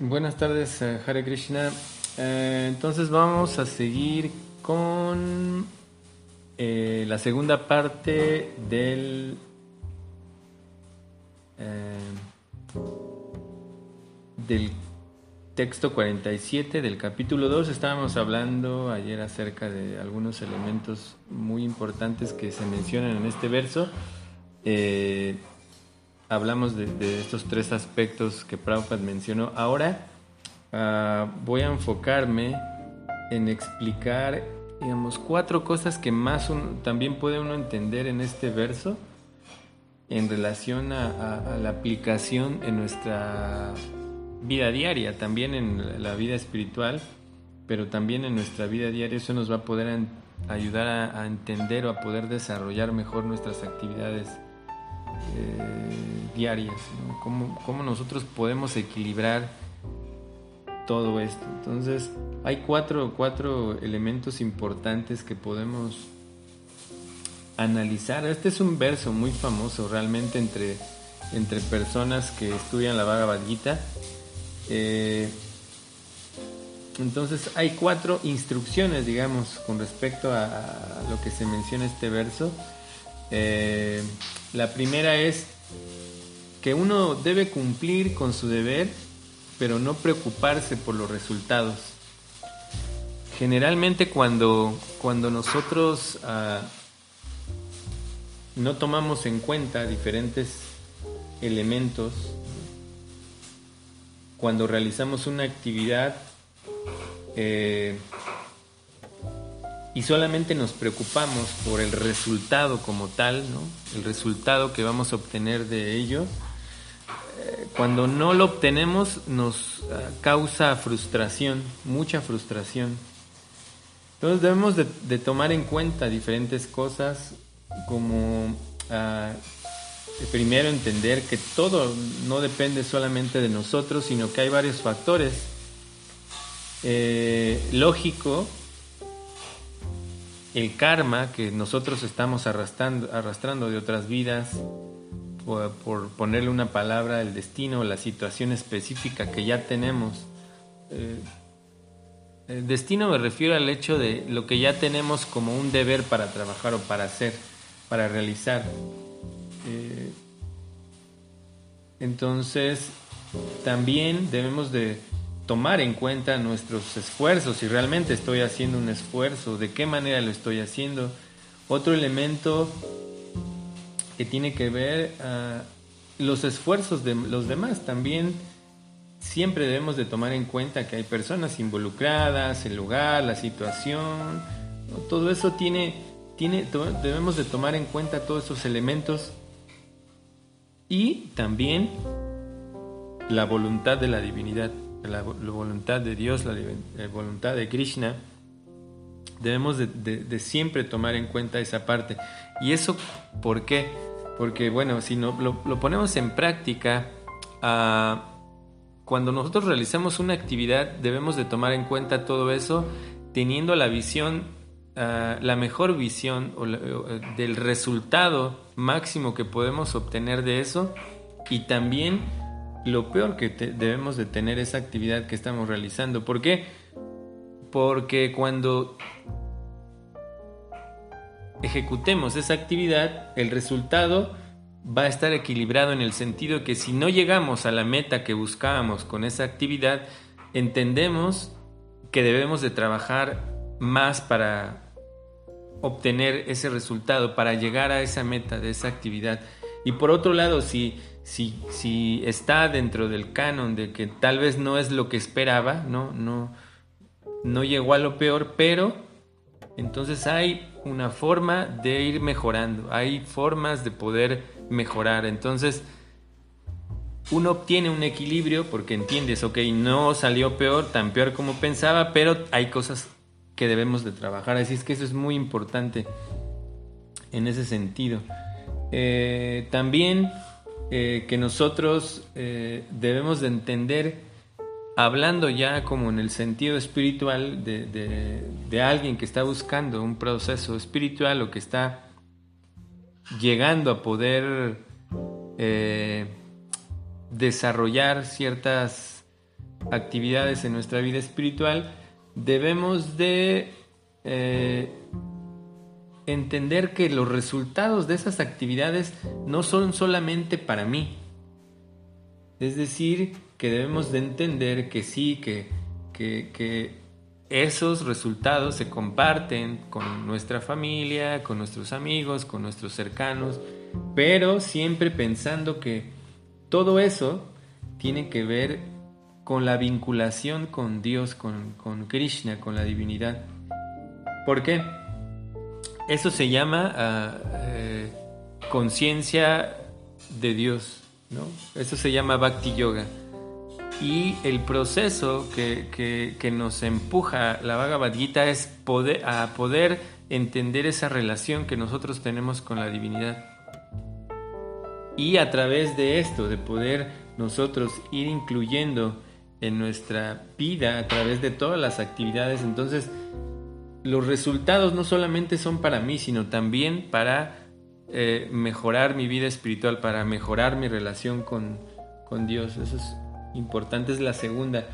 Buenas tardes, eh, Hare Krishna. Eh, entonces vamos a seguir con eh, la segunda parte del del texto 47 del capítulo 2. Estábamos hablando ayer acerca de algunos elementos muy importantes que se mencionan en este verso hablamos de, estos tres aspectos que Prabhupada mencionó. Ahora ah, voy a enfocarme en explicar, digamos, cuatro cosas que más también puede uno entender en este verso en relación a, la aplicación en nuestra vida diaria, también en la vida espiritual, pero también en nuestra vida diaria. Eso nos va a poder ayudar a, a entender o a poder desarrollar mejor nuestras actividades eh, diarias, ¿Cómo, nosotros podemos equilibrar todo esto. Entonces, hay cuatro, cuatro elementos importantes que podemos analizar. Este es un verso muy famoso realmente entre, entre personas que estudian la Bhagavad Gita. Eh, entonces hay cuatro instrucciones, digamos, con respecto a, lo que se menciona este verso. Eh, la primera es que uno debe cumplir con su deber, pero no preocuparse por los resultados. Generalmente cuando, cuando nosotros ah, no tomamos en cuenta diferentes elementos, cuando realizamos una actividad, eh, y solamente nos preocupamos por el resultado como tal, el resultado que vamos a obtener de ello, eh, cuando no lo obtenemos nos ah, causa frustración, mucha frustración. Entonces debemos de, tomar en cuenta diferentes cosas como ah, primero entender que todo no depende solamente de nosotros, sino que hay varios factores. Eh, lógico el karma que nosotros estamos arrastrando, arrastrando de otras vidas, por, ponerle una palabra, el destino, la situación específica que ya tenemos. Eh, el destino me refiero al hecho de lo que ya tenemos como un deber para trabajar o para hacer, para realizar. Eh, entonces, también debemos de tomar en cuenta nuestros esfuerzos, si realmente estoy haciendo un esfuerzo, de qué manera lo estoy haciendo. Otro elemento que tiene que ver uh, los esfuerzos de los demás. También siempre debemos de tomar en cuenta que hay personas involucradas, el lugar, la situación, todo eso tiene, tiene, debemos de tomar en cuenta todos esos elementos y también la voluntad de la divinidad la, voluntad de Dios, la, voluntad de Krishna, debemos de, siempre tomar en cuenta esa parte. ¿Y eso por qué? Porque, bueno, si no, lo, ponemos en práctica, ah, cuando nosotros realizamos una actividad, debemos de tomar en cuenta todo eso teniendo la visión, ah, la mejor visión del resultado máximo que podemos obtener de eso y también lo peor que debemos de tener esa actividad que estamos realizando. ¿Por qué? Porque cuando ejecutemos esa actividad, el resultado va a estar equilibrado en el sentido que si no llegamos a la meta que buscábamos con esa actividad, entendemos que debemos de trabajar más para obtener ese resultado, para llegar a esa meta de esa actividad. Y por otro lado, si si, si está dentro del canon de que tal vez no es lo que esperaba, no, no, no llegó a lo peor, pero entonces hay una forma de ir mejorando, hay formas de poder mejorar. Entonces, uno obtiene un equilibrio porque entiendes, ok, no salió peor, tan peor como pensaba, pero hay cosas que debemos de trabajar. Así es que eso es muy importante en ese sentido. Eh, también eh, que nosotros eh, debemos de entender, hablando ya como en el sentido espiritual de, alguien que está buscando un proceso espiritual o que está llegando a poder eh, desarrollar ciertas actividades en nuestra vida espiritual, debemos de entender que los resultados de esas actividades no son solamente para mí. Es decir, que debemos de entender que sí, que, que esos resultados se comparten con nuestra familia, con nuestros amigos, con nuestros cercanos, pero siempre pensando que todo eso tiene que ver con la vinculación con Dios, con, Krishna, con la divinidad. ¿Por qué? Eso se llama ah, eh, conciencia de Dios, ¿no? Eso se llama Bhakti Yoga. Y el proceso que, nos empuja la Bhagavad Gita es poder, a poder entender esa relación que nosotros tenemos con la divinidad. Y a través de esto, de poder nosotros ir incluyendo en nuestra vida a través de todas las actividades, entonces los resultados no solamente son para mí, sino también para eh, mejorar mi vida espiritual, para mejorar mi relación con, con Dios. Eso es importante, es la segunda.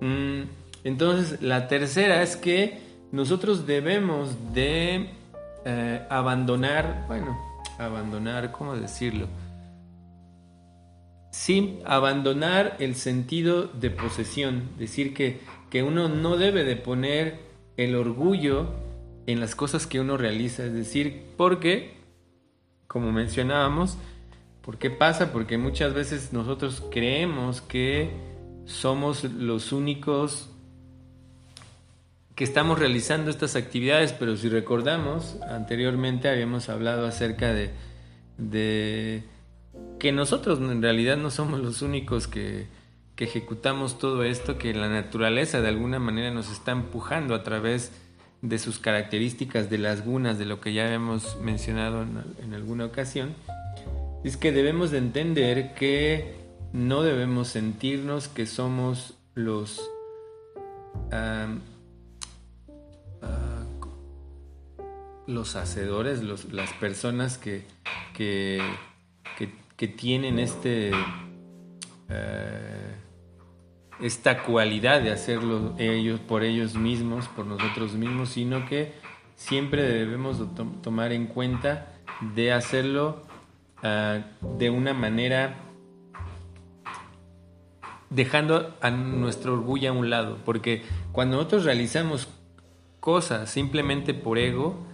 Mm, entonces, la tercera es que nosotros debemos de eh, abandonar, bueno, abandonar, ¿cómo decirlo? Sí, abandonar el sentido de posesión, decir que, que uno no debe de poner el orgullo en las cosas que uno realiza, es decir, porque, como mencionábamos, ¿Por qué pasa? Porque muchas veces nosotros creemos que somos los únicos que estamos realizando estas actividades, pero si recordamos, anteriormente habíamos hablado acerca de, que nosotros en realidad no somos los únicos que, que, ejecutamos todo esto, que la naturaleza de alguna manera nos está empujando a través de sus características, de las gunas, de lo que ya habíamos mencionado en alguna ocasión es que debemos de entender que no debemos sentirnos que somos los ah, los hacedores, las personas que, que, tienen este eh, esta cualidad de hacerlo ellos por ellos mismos, por nosotros mismos, sino que siempre debemos tomar en cuenta de hacerlo Ah, de una manera dejando a nuestro orgullo a un lado, porque cuando nosotros realizamos cosas simplemente por ego,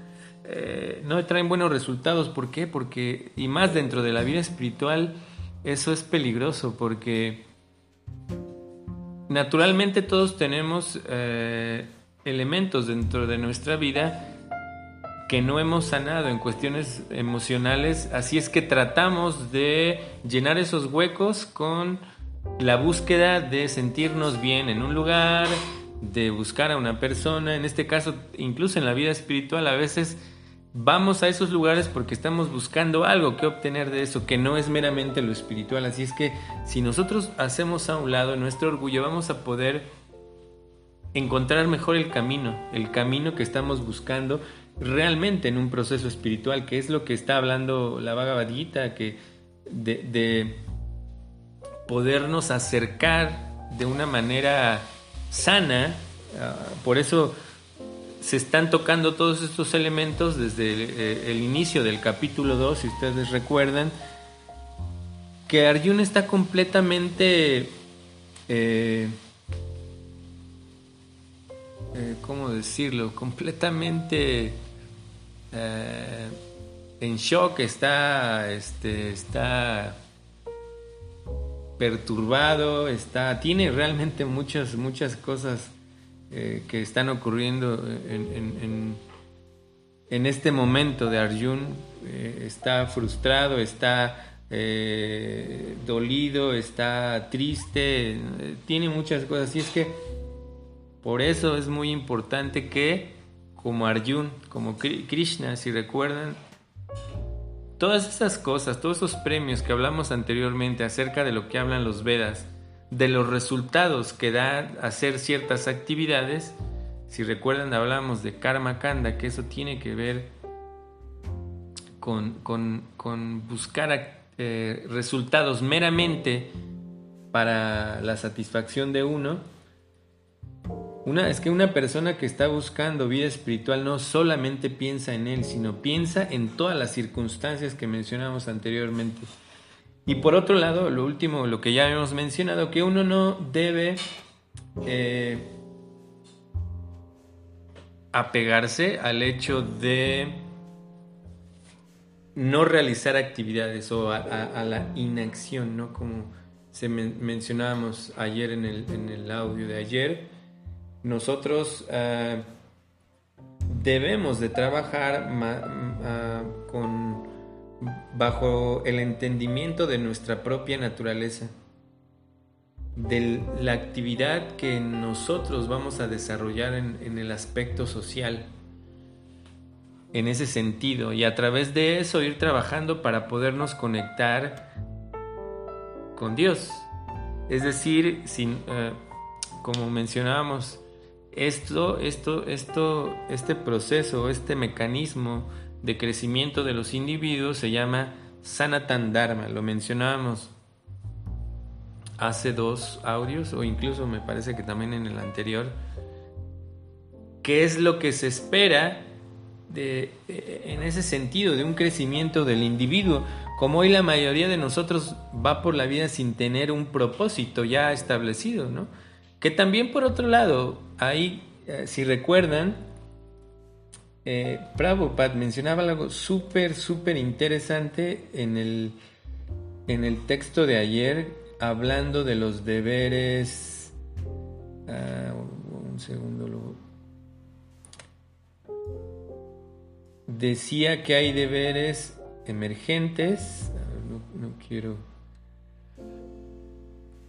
eh, no traen buenos resultados. ¿Por qué? Porque, y más dentro de la vida espiritual, eso es peligroso, porque naturalmente todos tenemos eh, elementos dentro de nuestra vida que no hemos sanado en cuestiones emocionales, así es que tratamos de llenar esos huecos con la búsqueda de sentirnos bien en un lugar, de buscar a una persona, en este caso incluso en la vida espiritual a veces vamos a esos lugares porque estamos buscando algo que obtener de eso, que no es meramente lo espiritual, así es que si nosotros hacemos a un lado nuestro orgullo vamos a poder encontrar mejor el camino, el camino que estamos buscando realmente en un proceso espiritual, que es lo que está hablando la Bhagavad Gita, que de, podernos acercar de una manera sana, ah, por eso se están tocando todos estos elementos desde el, eh, inicio del capítulo 2, si ustedes recuerdan, que Arjuna está completamente, eh, eh, ¿cómo decirlo? Completamente eh, en shock, está, este, está perturbado, está, tiene realmente muchas, muchas cosas eh, que están ocurriendo en, en, este momento de Arjun. Eh, está frustrado, está dolido, está triste, tiene muchas cosas. Y es que por eso es muy importante que como Arjun, como Krishna, si recuerdan, todas esas cosas, todos esos premios que hablamos anteriormente acerca de lo que hablan los Vedas, de los resultados que da hacer ciertas actividades, si recuerdan hablamos de Karma Kanda, que eso tiene que ver con, buscar eh, resultados meramente para la satisfacción de uno. Una, es que una persona que está buscando vida espiritual no solamente piensa en él, sino piensa en todas las circunstancias que mencionamos anteriormente. Y por otro lado, lo último, lo que ya hemos mencionado, que uno no debe eh, apegarse al hecho de no realizar actividades o a, la inacción, ¿no? Como se mencionábamos ayer en el, audio de ayer, nosotros ah, debemos de trabajar con, bajo el entendimiento de nuestra propia naturaleza, de la actividad que nosotros vamos a desarrollar en el aspecto social en ese sentido y a través de eso ir trabajando para podernos conectar con Dios. Es decir, sin, eh, como mencionábamos, esto, esto, esto, este proceso, este mecanismo de crecimiento de los individuos se llama Sanatan Dharma, lo mencionábamos hace dos audios o incluso me parece que también en el anterior, ¿qué es lo que se espera de, en ese sentido, de un crecimiento del individuo, como hoy la mayoría de nosotros va por la vida sin tener un propósito ya establecido, ¿no? Que también por otro lado, ahí, eh, si recuerdan, eh, Prabhupada mencionaba algo súper, súper interesante en el, en el texto de ayer, hablando de los deberes. Ah, un segundo, lo, decía que hay deberes emergentes. No, quiero.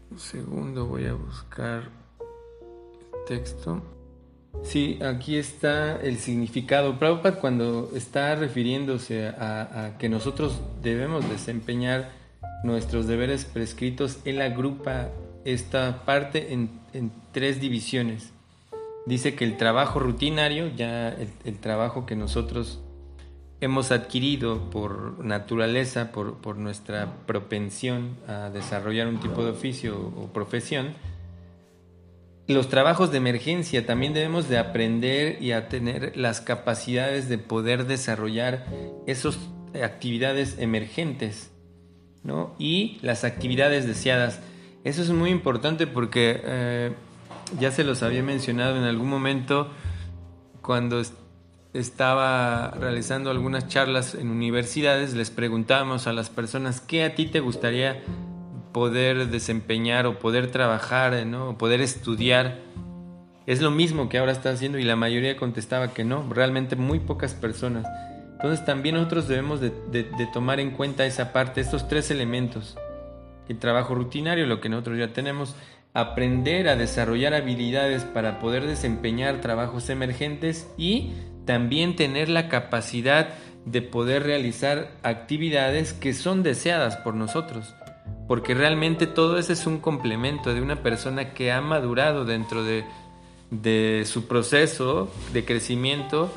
Un segundo, voy a buscar el texto. Sí, aquí está el significado. Prabhupada cuando está refiriéndose a, que nosotros debemos desempeñar nuestros deberes prescritos, él agrupa esta parte en, tres divisiones. Dice que el trabajo rutinario, ya el trabajo que nosotros hemos adquirido por naturaleza, por, nuestra propensión a desarrollar un tipo de oficio o profesión, los trabajos de emergencia también debemos de aprender y a tener las capacidades de poder desarrollar esas actividades emergentes ¿no? y las actividades deseadas. Eso es muy importante porque eh, ya se los había mencionado en algún momento cuando estaba realizando algunas charlas en universidades, les preguntábamos a las personas qué a ti te gustaría poder desempeñar o poder trabajar, ¿no? o poder estudiar. Es lo mismo que ahora está haciendo y la mayoría contestaba que no, realmente muy pocas personas. Entonces también nosotros debemos de, de tomar en cuenta esa parte, estos tres elementos. El trabajo rutinario, lo que nosotros ya tenemos, aprender a desarrollar habilidades para poder desempeñar trabajos emergentes y también tener la capacidad de poder realizar actividades que son deseadas por nosotros. Porque realmente todo eso es un complemento de una persona que ha madurado dentro de, su proceso de crecimiento.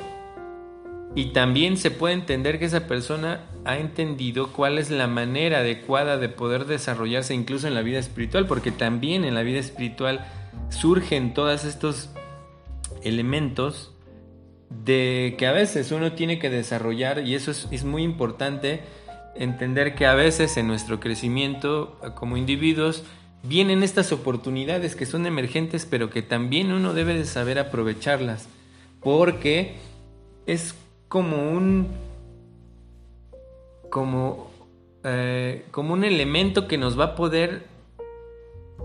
Y también se puede entender que esa persona ha entendido cuál es la manera adecuada de poder desarrollarse incluso en la vida espiritual, porque también en la vida espiritual surgen todos estos elementos de que a veces uno tiene que desarrollar, y eso es, muy importante, entender que a veces en nuestro crecimiento como individuos vienen estas oportunidades que son emergentes, pero que también uno debe de saber aprovecharlas, porque es como un como eh, como un elemento que nos va a poder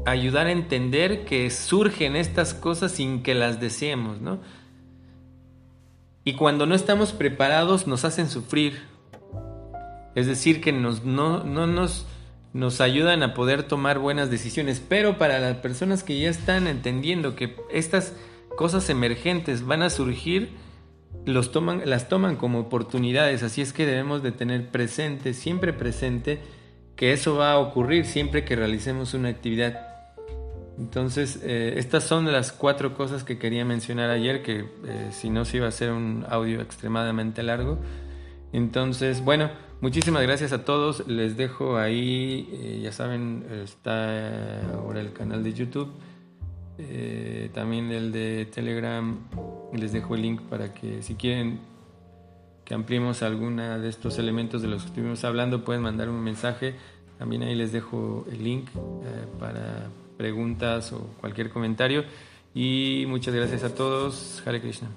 ayudar a entender que surgen estas cosas sin que las deseemos, ¿no? Y cuando no estamos preparados nos hacen sufrir. Es decir, que nos, no, nos, nos ayudan a poder tomar buenas decisiones. Pero para las personas que ya están entendiendo que estas cosas emergentes van a surgir, las toman como oportunidades. Así es que debemos de tener presente, siempre presente, que eso va a ocurrir siempre que realicemos una actividad. Entonces, eh, estas son las cuatro cosas que quería mencionar ayer, que eh, si no se iba a ser un audio extremadamente largo. Entonces, bueno, Muchísimas gracias a todos. Les dejo ahí, eh, ya saben, está ahora el canal de YouTube, eh, también el de Telegram. Les dejo el link para que si quieren que ampliemos alguna de estos elementos de los que estuvimos hablando, pueden mandar un mensaje. También ahí les dejo el link eh, para preguntas o cualquier comentario. Y muchas gracias a todos. Hare Krishna.